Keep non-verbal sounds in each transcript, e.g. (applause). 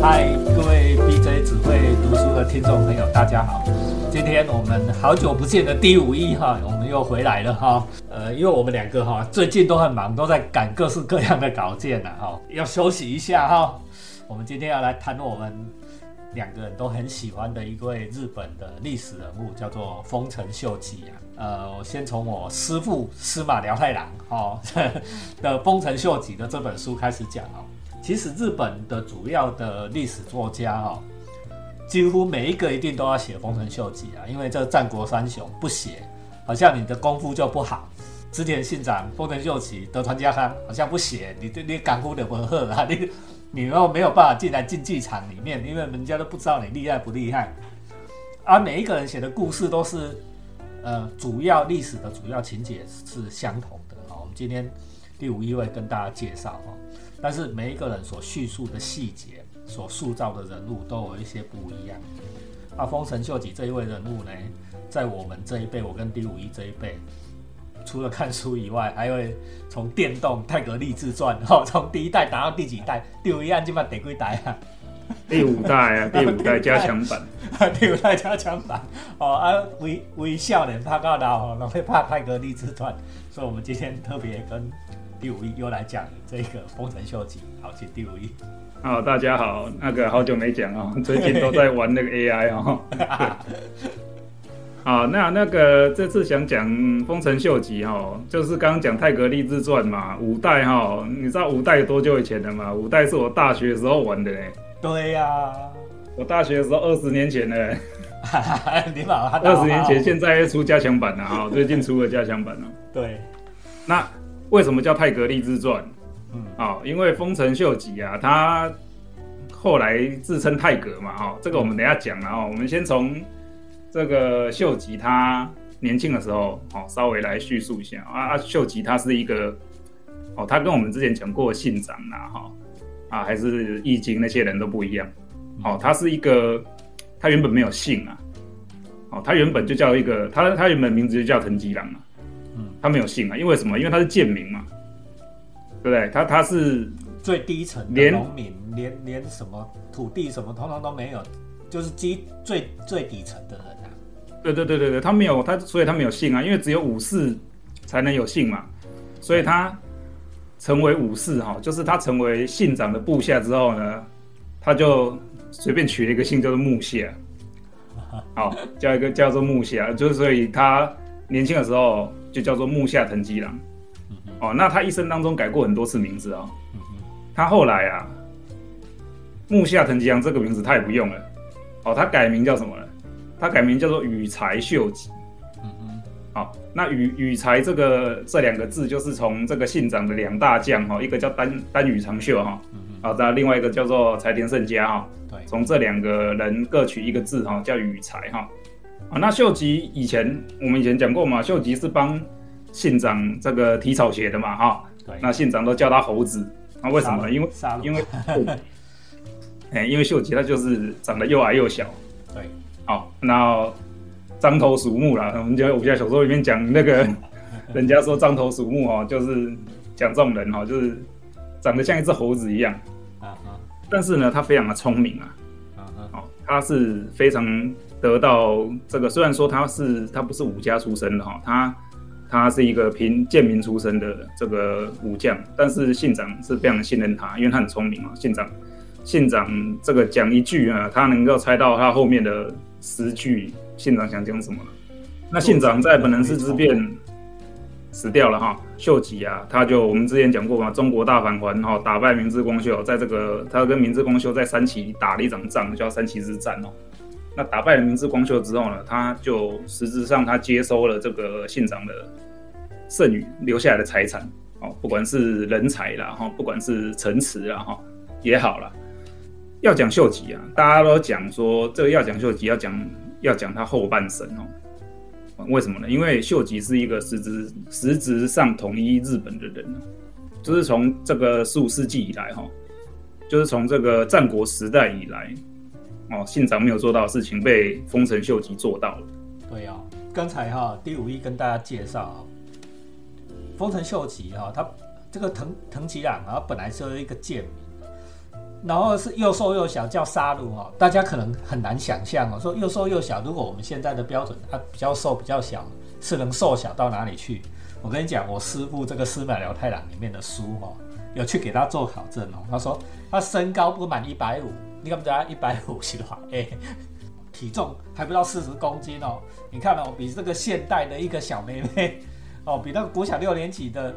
嗨，各位 BJ 只会读书的听众朋友，大家好！今天我们好久不见的第五一哈，我们又回来了哈。呃，因为我们两个哈最近都很忙，都在赶各式各样的稿件呢哈，要休息一下哈。我们今天要来谈我们两个人都很喜欢的一位日本的历史人物，叫做丰臣秀吉啊。呃，我先从我师父司马辽太郎哈 (laughs) 的丰臣秀吉的这本书开始讲哦。其实日本的主要的历史作家哈，几乎每一个一定都要写丰臣秀吉啊，因为这战国三雄不写，好像你的功夫就不好。织田信长、丰臣秀吉、德川家康，好像不写，你你你干乎的不赫啊，(laughs) 你你又没有办法进来竞技场里面，因为人家都不知道你厉害不厉害。而每一个人写的故事都是，呃，主要历史的主要情节是相同的。好，我们今天第五一位跟大家介绍哈。但是每一个人所叙述的细节，所塑造的人物都有一些不一样。啊，丰臣秀吉这一位人物呢，在我们这一辈，我跟第五一这一辈，除了看书以外，还会从电动《泰格励志传》哈，从第一代打到第几代，第五一按基本得归代啊。第五代啊，第五代加强版，(laughs) 第五代加强版。哦啊，微微笑脸拍到老，然后会拍《泰格励志传》，所以我们今天特别跟。第五一又来讲这个丰臣秀吉，好，请第五一。好，大家好，那个好久没讲哦，(laughs) 最近都在玩那个 AI 哦。(laughs) 好，那那个这次想讲丰臣秀吉哈，就是刚刚讲泰格励志传嘛，五代哈，你知道五代多久以前的吗？五代是我大学时候玩的嘞。对呀，我大学的时候二十年前呢。(laughs) 你好，二十年前，现在出加强版了哈，最近出了加强版了。对，那。为什么叫泰格立志传？嗯，啊，因为丰臣秀吉啊，他后来自称泰格嘛，哦，这个我们等下讲了哦。我们先从这个秀吉他年轻的时候，哦，稍微来叙述一下啊。啊，秀吉他是一个，哦，他跟我们之前讲过信长啦，哈，啊，还是易经那些人都不一样，哦，他是一个，他原本没有姓啊，哦，他原本就叫一个，他他原本名字就叫藤吉郎啊。他没有姓啊，因为什么？因为他是贱民嘛，对不对？他他是最低层的农民，连连什么土地什么通通都没有，就是基最最底层的人啊。对对对对对，他没有他，所以他没有姓啊，因为只有武士才能有姓嘛，所以他成为武士哈，就是他成为信长的部下之后呢，他就随便取了一个姓叫做木下，(laughs) 好叫一个叫做木下，就是所以他年轻的时候。就叫做木下藤吉郎，哦，那他一生当中改过很多次名字哦。他后来啊，木下藤吉郎这个名字他也不用了，哦，他改名叫什么了？他改名叫做羽柴秀吉。那羽羽柴这个这两个字就是从这个信长的两大将哈，一个叫丹丹羽长秀哈，好，那另外一个叫做柴田胜家哈，对，从这两个人各取一个字哈，叫羽柴哈。啊，那秀吉以前我们以前讲过嘛，秀吉是帮信长这个提草鞋的嘛，哈。对。那信长都叫他猴子，那为什么？因为 (laughs) 因为，(laughs) 哎，因为秀吉他就是长得又矮又小。对。好，那獐头鼠目啦，我们讲武侠小说里面讲那个，(laughs) 人家说獐头鼠目哦，就是讲这种人哈，就是长得像一只猴子一样。啊但是呢，他非常的聪明啊。啊哦，他是非常。得到这个，虽然说他是他不是武家出身的哈，他他是一个平贱民出身的这个武将，但是信长是非常信任他，因为他很聪明嘛。信长信长这个讲一句啊，他能够猜到他后面的十句，信长想讲什么了。那信长在本能寺之变死掉了哈，秀吉啊，他就我们之前讲过嘛，中国大返还哈，打败明智光秀，在这个他跟明智光秀在三旗打了一场仗，叫三旗之战哦。那打败了明智光秀之后呢，他就实质上他接收了这个信长的剩余留下来的财产，哦，不管是人才啦，哈，不管是城池啦，哈，也好了。要讲秀吉啊，大家都讲说这个要讲秀吉，要讲要讲他后半生哦。为什么呢？因为秀吉是一个实质实质上统一日本的人，就是从这个十五世纪以来，哈，就是从这个战国时代以来。哦，信长没有做到的事情被丰臣秀吉做到了。对啊，刚才哈第五一跟大家介绍，丰臣秀吉哈，他这个藤藤吉郎啊，本来是一个贱民，然后是又瘦又小，叫杀戮哦。大家可能很难想象哦，说又瘦又小，如果我们现在的标准，它比较瘦比较小，是能瘦小到哪里去？我跟你讲，我师傅这个《司马辽太郎》里面的书哦，有去给他做考证哦。他说他身高不满一百五，你看不他一百五十话，(laughs) 哎，体重还不到四十公斤哦。你看哦，比这个现代的一个小妹妹哦，比那个国小六年级的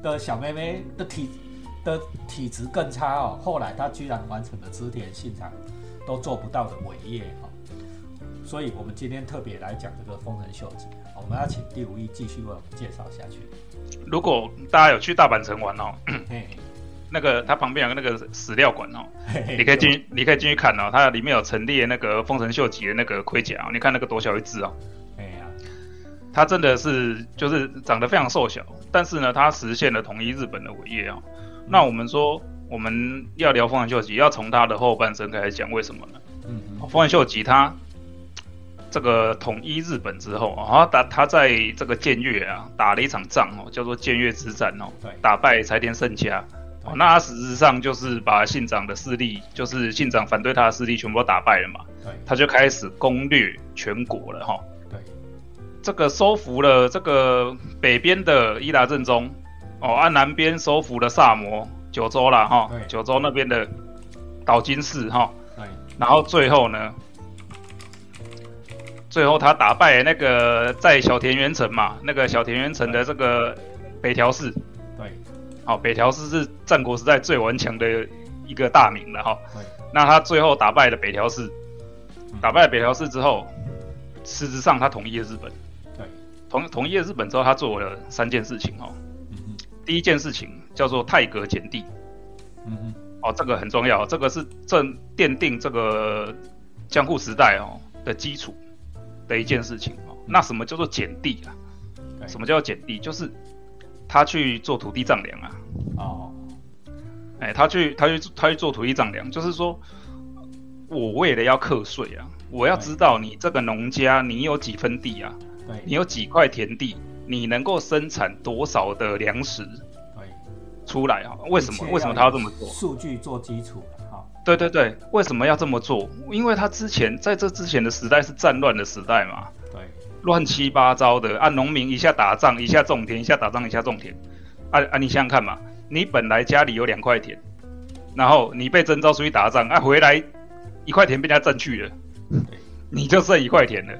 的小妹妹的体。的体质更差哦，后来他居然完成了织田信长都做不到的伟业哦，所以我们今天特别来讲这个丰臣秀吉，我们要请第五义继续为我们介绍下去。如果大家有去大阪城玩哦，(clears throat) 那个它旁边有个那个史料馆哦，你可以进，你可以进去看哦，它里面有陈列那个丰臣秀吉的那个盔甲，你看那个多小一只哦，哎呀，他真的是就是长得非常瘦小，但是呢，他实现了统一日本的伟业啊。那我们说，我们要聊丰臣秀吉，要从他的后半生开始讲，为什么呢？嗯，丰臣秀吉他这个统一日本之后啊，打他在这个建越啊打了一场仗哦，叫做建越之战哦，对，打败柴田胜家。哦，那他实质上就是把信长的势力，就是信长反对他的势力全部都打败了嘛。对，他就开始攻略全国了哈。对，这个收服了这个北边的伊达政宗。哦，按南边收服了萨摩九州了哈，九州那边的岛津氏哈，然后最后呢，最后他打败那个在小田园城嘛，那个小田园城的这个北条氏，对，好，北条氏是战国时代最顽强的一个大名了哈，那他最后打败了北条氏，打败了北条氏之后，实质上他统一了日本，对，统统一了日本之后，他做了三件事情哦。第一件事情叫做泰格减地，嗯哼，哦，这个很重要，这个是正奠定这个江户时代哦的基础的一件事情哦。那什么叫做减地啊？什么叫减地？就是他去做土地丈量啊。哦，哎，他去他去他去做土地丈量，就是说我为了要课税啊，我要知道你这个农家你有几分地啊？对，你有几块田地？你能够生产多少的粮食？对，出来啊？为什么？为什么他要这么做？数据做基础哈。对对对，为什么要这么做？因为他之前在这之前的时代是战乱的时代嘛。对，乱七八糟的，啊，农民一下打仗，一下种田，一下打仗，一下种田。啊啊，你想想看嘛，你本来家里有两块田，然后你被征召出去打仗，啊，回来一块田被人家占去了，你就剩一块田了。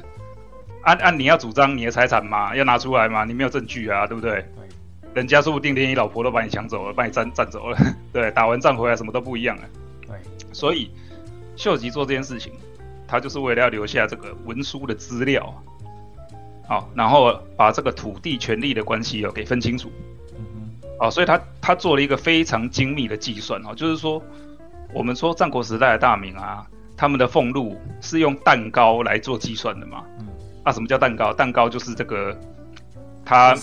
按按你要主张你的财产嘛，要拿出来嘛，你没有证据啊，对不对？对，人家说不定连你老婆都把你抢走了，把你占占走了。(laughs) 对，打完仗回来什么都不一样了。对，所以秀吉做这件事情，他就是为了要留下这个文书的资料，好，然后把这个土地权利的关系哦给分清楚。嗯哼，哦，所以他他做了一个非常精密的计算哦，就是说我们说战国时代的大名啊，他们的俸禄是用蛋糕来做计算的嘛。嗯。啊，什么叫蛋糕？蛋糕就是这个，它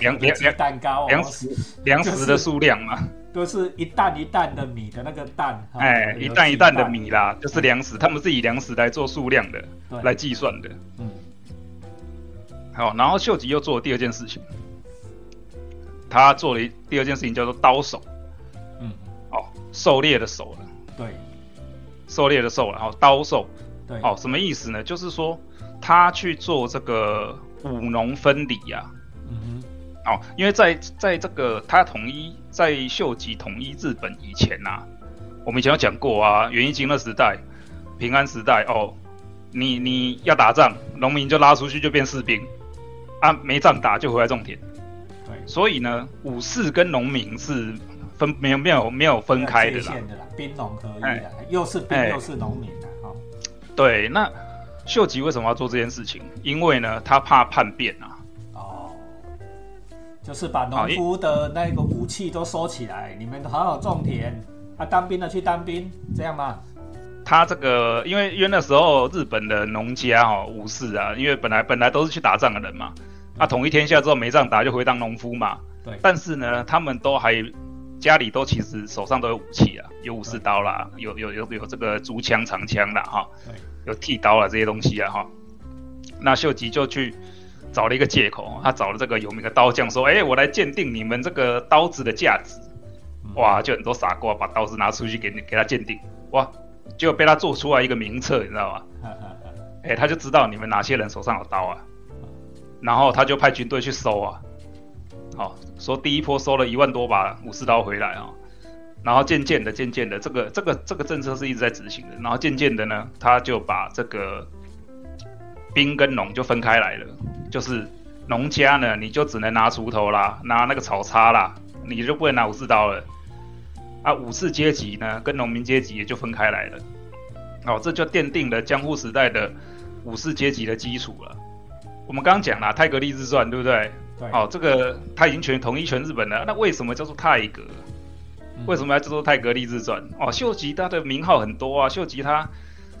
粮粮粮蛋糕，粮食粮食的数量嘛，都是一担一担的米的那个担，哎，一担一担的米啦，就是粮食，他们是以粮食来做数量的，来计算的。嗯，好，然后秀吉又做了第二件事情，他做了一第二件事情叫做刀手，嗯，哦，狩猎的狩了，对，狩猎的狩，然后刀手，对，哦，什么意思呢？就是说。他去做这个五农分离呀，嗯哼，哦，因为在在这个他统一在秀吉统一日本以前呐，我们以前有讲过啊，元义经的时代、平安时代哦，你你要打仗，农民就拉出去就变士兵，啊，没仗打就回来种田，对，所以呢，武士跟农民是分没有没有没有分开的啦，兵农合一的，又是兵又是农民的哈，对，那。秀吉为什么要做这件事情？因为呢，他怕叛变啊。哦，就是把农夫的那个武器都收起来，你们好好种田，啊，当兵的去当兵，这样吗？他这个，因为因为那时候日本的农家哦，武士啊，因为本来本来都是去打仗的人嘛，啊，统一天下之后没仗打就回当农夫嘛。对。但是呢，他们都还家里都其实手上都有武器啊，有武士刀啦，有有有有这个竹枪长枪啦，哈。对。有剃刀啊这些东西啊哈，那秀吉就去找了一个借口，他找了这个有名的刀匠说：“哎，我来鉴定你们这个刀子的价值。”哇，就很多傻瓜把刀子拿出去给你给他鉴定，哇，就被他做出来一个名册，你知道吗？哎，他就知道你们哪些人手上有刀啊，然后他就派军队去搜啊，好，说第一波收了一万多把武士刀回来啊，然后渐渐的、渐渐的，这个、这个、这个政策是一直在执行的，然后渐渐的呢，他就把这个兵跟农就分开来了，就是农家呢，你就只能拿锄头啦，拿那个草叉啦，你就不能拿武士刀了，啊，武士阶级呢跟农民阶级也就分开来了，哦，这就奠定了江户时代的。武士阶级的基础了。我们刚刚讲了泰格立志传，对不对？对。哦，这个他已经全统一全日本了。那为什么叫做泰格？为什么要制作泰格立志传？哦，秀吉他的名号很多啊。秀吉他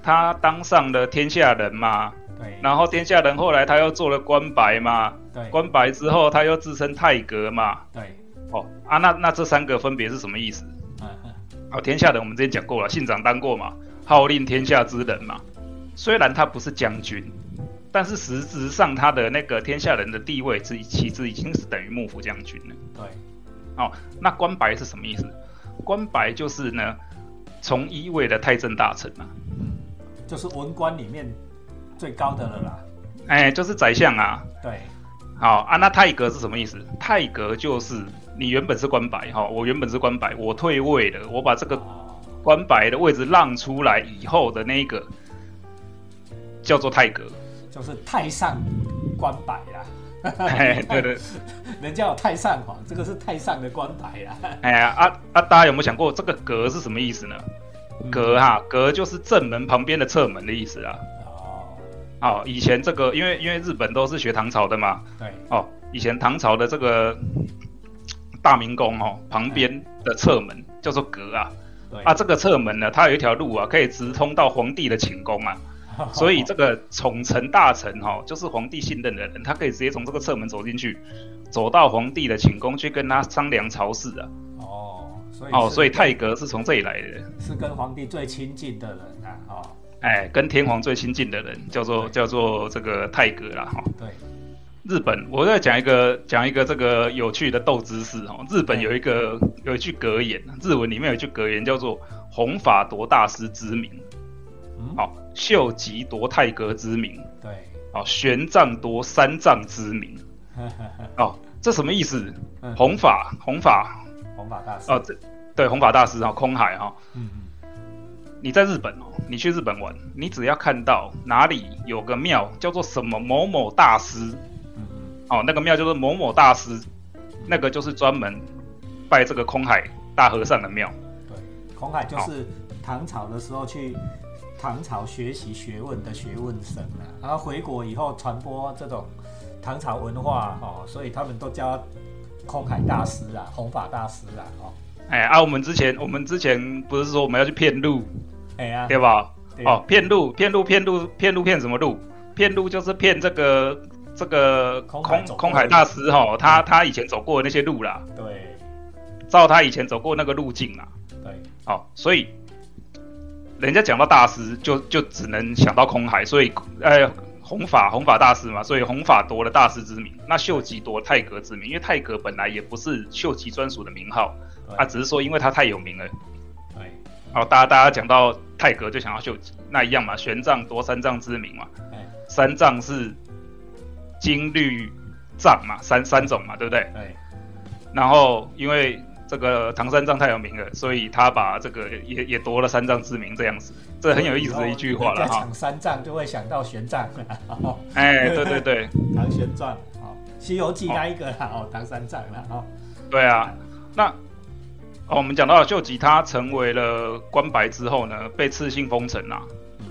他当上了天下人嘛。对。然后天下人后来他又做了官白嘛。对。官白之后他又自称泰格嘛。对。哦啊，那那这三个分别是什么意思？嗯嗯。好，天下人我们之前讲过了，信长当过嘛，号令天下之人嘛。虽然他不是将军，但是实质上他的那个天下人的地位，其其实已经是等于幕府将军了。对，哦，那官白是什么意思？官白就是呢，从一位的太政大臣啊，嗯，就是文官里面最高的了啦。哎，就是宰相啊。对，好啊，那太阁是什么意思？太阁就是你原本是官白哈，我原本是官白，我退位了，我把这个官白的位置让出来以后的那个。叫做太阁，就是太上官白啦。哎，对对，人家有太上皇，这个是太上的官牌啊。哎呀，啊啊，大家有没有想过这个阁是什么意思呢？阁哈，阁就是正门旁边的侧门的意思啊。哦，哦，以前这个因为因为日本都是学唐朝的嘛。对。哦，以前唐朝的这个大明宫哦，旁边的侧门叫做阁啊。对。啊，这个侧门呢，它有一条路啊，可以直通到皇帝的寝宫啊。(laughs) 所以这个宠臣大臣哈，就是皇帝信任的人，他可以直接从这个侧门走进去，走到皇帝的寝宫去跟他商量朝事啊。哦，所以哦，所以太阁是从这里来的，是跟皇帝最亲近的人啊。哦，哎，跟天皇最亲近的人叫做叫做这个泰格啦。哈，对，日本，我再讲一个讲一个这个有趣的斗知识哦。日本有一个有一句格言，日文里面有一句格言叫做“弘法夺大师之名”。好，秀吉夺太阁之名，对，哦，玄奘夺三藏之名，(laughs) 哦，这什么意思？弘法，弘法，弘法大师，哦，这对弘法大师哈，空海哈，嗯嗯，你在日本哦，你去日本玩，你只要看到哪里有个庙叫做什么某某大师，嗯嗯，哦，那个庙叫做某某大师，那个就是专门拜这个空海大和尚的庙，对，空海就是唐朝的时候去。唐朝学习学问的学问生啊，然后回国以后传播这种唐朝文化哦，所以他们都叫空海大师啊，弘法大师啊，哦，哎啊，我们之前我们之前不是说我们要去骗路，哎呀，对吧？哦，骗路骗路骗路骗路骗什么路？骗路就是骗这个这个空空海大师哈，他他以前走过的那些路啦，对，照他以前走过那个路径啦，对，哦，所以。人家讲到大师，就就只能想到空海，所以，呃，弘法弘法大师嘛，所以弘法夺了大师之名。那秀吉夺泰阁之名，因为泰阁本来也不是秀吉专属的名号，他只是说因为他太有名了。对，好，大家大家讲到泰阁就想到秀吉，那一样嘛，玄奘夺三藏之名嘛。三藏是金律藏嘛，三三种嘛，对不对？对。然后因为。这个唐三藏太有名了，所以他把这个也也夺了三藏之名，这样子，这很有意思的一句话了哈。讲三藏就会想到玄奘，哎，对对对，唐玄奘，哦，西游记那一个哦，唐三藏了哦。对啊，那哦，我们讲到秀吉他成为了官白之后呢，被赐姓丰臣呐，嗯，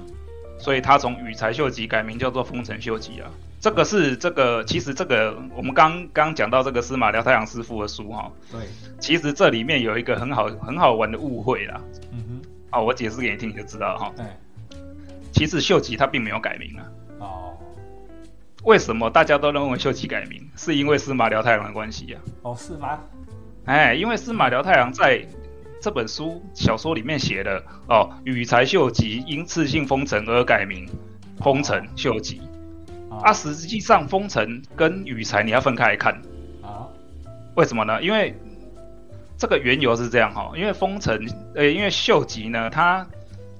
所以他从羽柴秀吉改名叫做丰臣秀吉啊。这个是这个，其实这个我们刚刚讲到这个司马辽太郎师傅的书哈，对，其实这里面有一个很好很好玩的误会啦，嗯哼，哦，我解释给你听你就知道了哈，对，其实秀吉他并没有改名啊，哦，为什么大家都认为秀吉改名？是因为司马辽太郎的关系呀？哦，是吗？哎，因为司马辽太郎在这本书小说里面写的哦，羽柴秀吉因次姓丰臣而改名丰臣秀吉。啊，实际上丰臣跟羽柴你要分开来看啊？为什么呢？因为这个缘由是这样哈，因为丰臣，呃，因为秀吉呢，他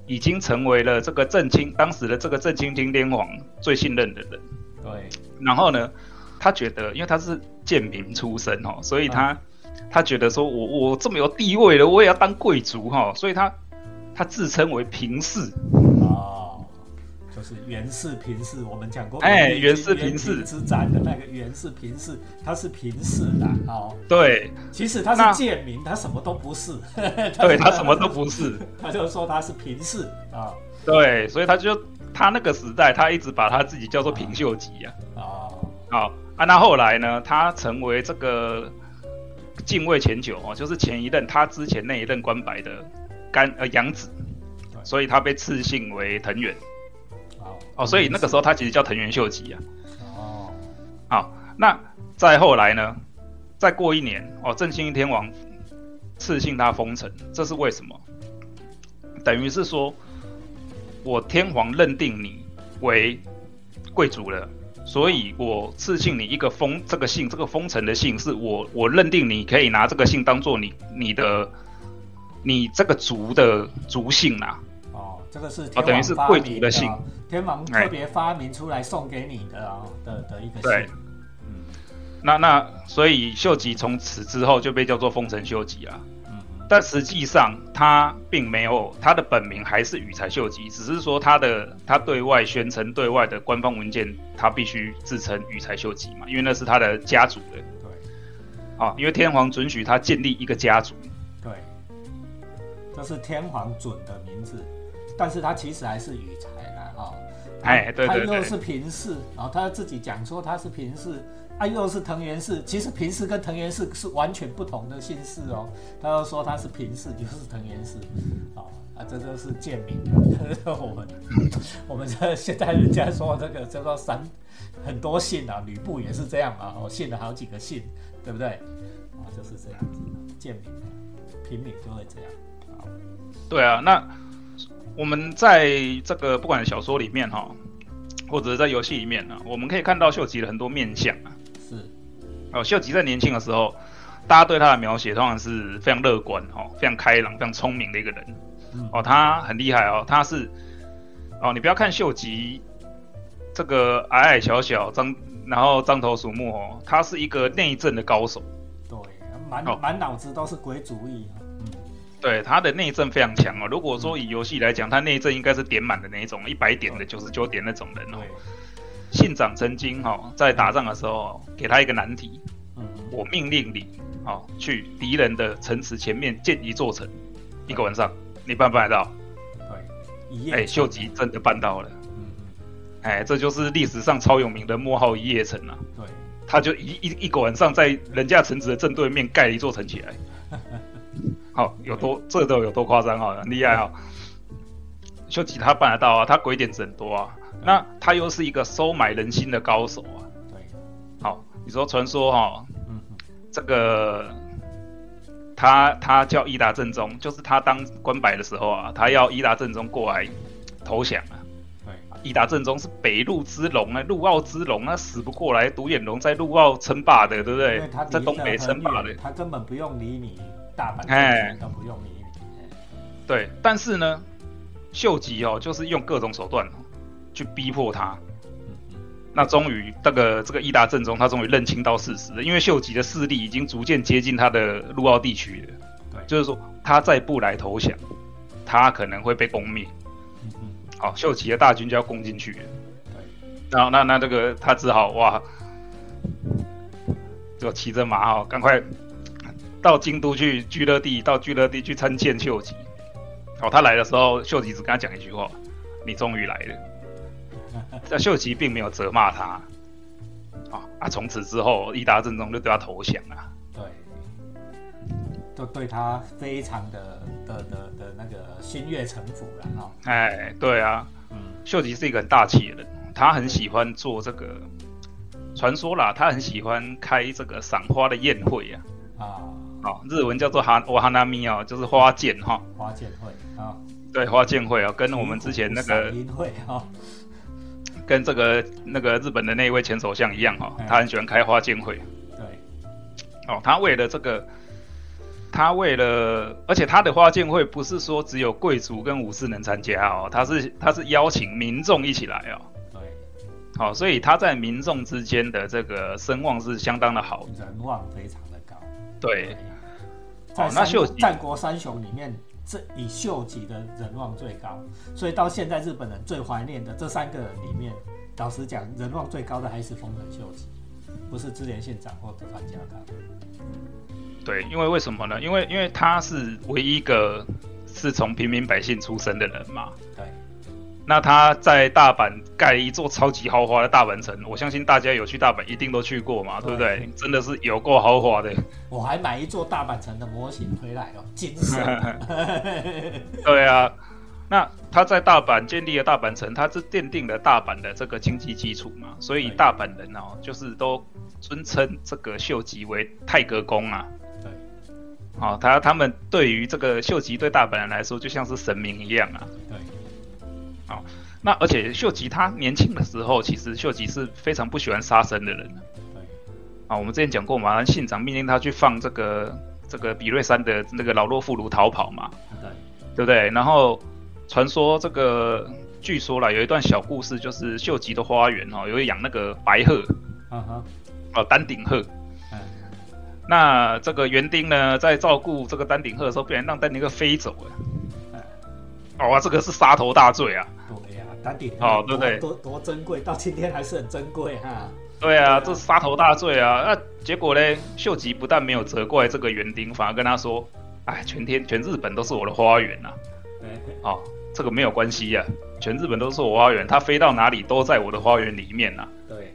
已经成为了这个正清当时的这个正清町天皇最信任的人。对。然后呢，他觉得，因为他是贱民出身哈，所以他他觉得说我我这么有地位了，我也要当贵族哈，所以他他自称为平氏。就是袁氏平氏，我们讲过，哎，袁氏平氏。之战的那个袁氏平氏，他是平氏的，哦，对，其实他是贱民，他什么都不是，(laughs) 对他什么都不是，(laughs) 他就说他是平氏啊，对，所以他就他那个时代，他一直把他自己叫做平秀吉啊，哦，好，啊，那后来呢，他成为这个近卫前九哦，就是前一任他之前那一任官白的干呃养子，所以他被赐姓为藤原。哦，所以那个时候他其实叫藤原秀吉啊。哦，好，那再后来呢？再过一年，哦，正兴天王赐姓他封臣，这是为什么？等于是说，我天皇认定你为贵族了，所以我赐姓你一个封，这个姓，这个封臣的姓，是我我认定你可以拿这个姓当做你你的你这个族的族姓啊。这个是哦，等于是贵族的姓，天王特别发明出来送给你的啊的的一个姓。嗯，那那所以秀吉从此之后就被叫做丰臣秀吉啊。嗯，但实际上他并没有他的本名还是羽柴秀吉，只是说他的他对外宣称对外的官方文件他必须自称羽柴秀吉嘛，因为那是他的家族的。对，啊，因为天皇准许他建立一个家族。对，这是天皇准的名字。但是他其实还是羽才啦，哦，哎，对对他又是平氏，然后他自己讲说他是平氏，啊，又是藤原氏，其实平氏跟藤原氏是完全不同的姓氏哦。他又说他是平氏，就是藤原氏，啊啊，这都是贱民。(laughs) 我们我们这现在人家说这个叫做三很多姓啊，吕布也是这样啊，我姓了好几个姓，对不对？啊，就是这样子，贱民，平民就会这样。啊，对啊，那。我们在这个不管小说里面哈，或者在游戏里面呢，我们可以看到秀吉的很多面相啊。是，哦，秀吉在年轻的时候，大家对他的描写通常是非常乐观哦，非常开朗、非常聪明的一个人。哦，他很厉害哦，他是哦，你不要看秀吉这个矮矮小小、张然后张头鼠目哦，他是一个内政的高手。对，满满脑子都是鬼主意。对他的内政非常强哦。如果说以游戏来讲，他内政应该是点满的那一种，一百点的、九十九点那种人哦。信长曾经哦在打仗的时候给他一个难题，我命令你哦去敌人的城池前面建一座城，一个晚上，你办不办得到？对，一夜。哎，秀吉真的办到了。哎，这就是历史上超有名的莫号一夜城啊。对，他就一一一个晚上在人家城池的正对面盖了一座城起来。好，有多这都有多夸张啊，很厉害啊！秀吉他办得到啊，他鬼点子很多啊。那他又是一个收买人心的高手啊。对，好，你说传说哈，嗯，这个他他叫伊达正宗，就是他当官白的时候啊，他要伊达正宗过来投降啊。对，伊达正宗是北陆之龙啊，陆奥之龙，啊死不过来，独眼龙在陆奥称霸的，对不对？在东北称霸的，他根本不用理你。大阪哎都不用理你，对，但是呢，秀吉哦，就是用各种手段去逼迫他。那终于，这个这个伊达正宗，他终于认清到事实了，因为秀吉的势力已经逐渐接近他的陆奥地区了。对，就是说他再不来投降，他可能会被攻灭。嗯嗯，好，秀吉的大军就要攻进去了。对，然后那那这个他只好哇，就骑着马哦，赶快。到京都去聚乐地，到聚乐地去参见秀吉。哦，他来的时候，秀吉只跟他讲一句话：“你终于来了。(laughs) ”那秀吉并没有责骂他。啊啊！从此之后，伊达正宗就对他投降了。对，都对他非常的的的的那个心悦诚服了哈。哎，对啊，嗯，秀吉是一个很大气的人，他很喜欢做这个传说啦，他很喜欢开这个赏花的宴会啊。啊。哦，日文叫做哈瓦哈纳米哦，就是花见哈。花见会啊，对，花见会哦，跟我们之前那个会哈，跟这个那个日本的那一位前首相一样哈，他很喜欢开花见会。对，哦，他为了这个他为了，而且他的花剑会不是说只有贵族跟武士能参加哦，他是他是邀请民众一起来哦。对，好，所以他在民众之间的这个声望是相当的好，人望非常的高。对，在那秀战国三雄里面，这以秀吉的人望最高，所以到现在日本人最怀念的这三个人里面，老实讲，人望最高的还是丰臣秀吉，不是织田县长或德川家康。对，因为为什么呢？因为因为他是唯一一个是从平民百姓出身的人嘛。对。那他在大阪盖一座超级豪华的大阪城，我相信大家有去大阪一定都去过嘛，对不对？真的是有够豪华的。我还买一座大阪城的模型回来哦，金色。(laughs) (laughs) 对啊，那他在大阪建立了大阪城，他是奠定了大阪的这个经济基础嘛，所以大阪人哦，就是都尊称这个秀吉为太阁公啊。对好，他他们对于这个秀吉对大阪人来说就像是神明一样啊。对。好，那而且秀吉他年轻的时候，其实秀吉是非常不喜欢杀生的人。对。啊，我们之前讲过嘛，信长命令他去放这个这个比瑞山的那个老弱妇孺逃跑嘛。对。对不对？然后传说这个据说了有一段小故事，就是秀吉的花园哦，有养那个白鹤。啊哈。哦，丹顶鹤。那这个园丁呢，在照顾这个丹顶鹤的时候，不然让丹顶鹤飞走了。哦，这个是杀头大罪啊！对呀，丹顶哦，对不对？多多珍贵，到今天还是很珍贵哈。对啊，这是杀头大罪啊！那结果呢？秀吉不但没有责怪这个园丁，反而跟他说：“哎，全天全日本都是我的花园呐。”哦，这个没有关系呀，全日本都是我花园，它飞到哪里都在我的花园里面呐。对，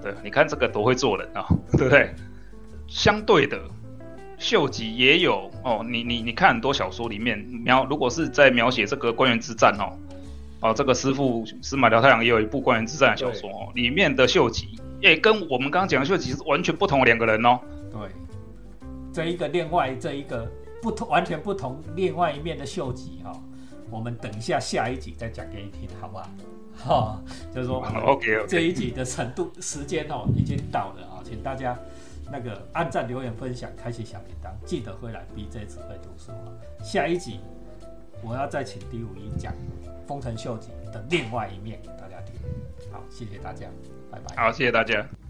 对，你看这个多会做人啊，(laughs) 对不对？相对的，秀吉也有哦。你你你看很多小说里面描，如果是在描写这个官员之战哦，哦，这个师傅司马辽太郎也有一部官员之战的小说哦，里面的秀吉也跟我们刚刚讲的秀吉是完全不同的两个人哦。对，这一个另外这一个不同完全不同另外一面的秀吉哈，我们等一下下一集再讲给你听，好不好？哈，就是说，OK，这一集的程度时间哦已经到了啊，请大家。那个按赞、留言、分享、开启小铃铛，记得回来 BJ 只会读书啊！下一集我要再请第五一讲丰臣秀吉的另外一面给大家听。好，谢谢大家，拜拜。好，谢谢大家。